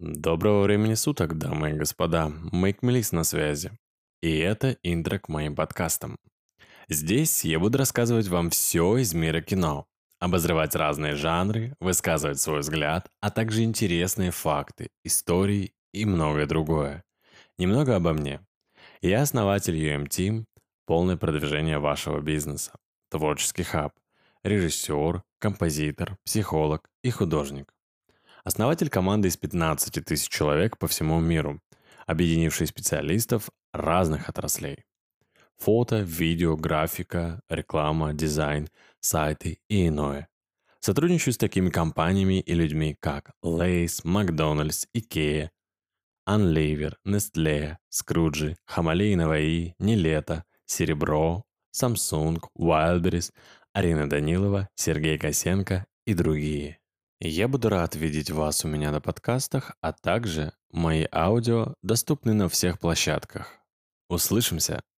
Доброго времени суток, дамы и господа. Me List на связи. И это интро к моим подкастам. Здесь я буду рассказывать вам все из мира кино, обозревать разные жанры, высказывать свой взгляд, а также интересные факты, истории и многое другое. Немного обо мне. Я основатель UM Team, полное продвижение вашего бизнеса, творческий хаб, режиссер, композитор, психолог и художник. Основатель команды из 15 тысяч человек по всему миру, объединивший специалистов разных отраслей. Фото, видео, графика, реклама, дизайн, сайты и иное. Сотрудничаю с такими компаниями и людьми, как Lays, Макдональдс, Икея, Unlever, Nestle, Скруджи, Хамалей Наваи, Нилета, Серебро, Samsung, Wildberries, Арина Данилова, Сергей Косенко и другие. Я буду рад видеть вас у меня на подкастах, а также мои аудио доступны на всех площадках. Услышимся!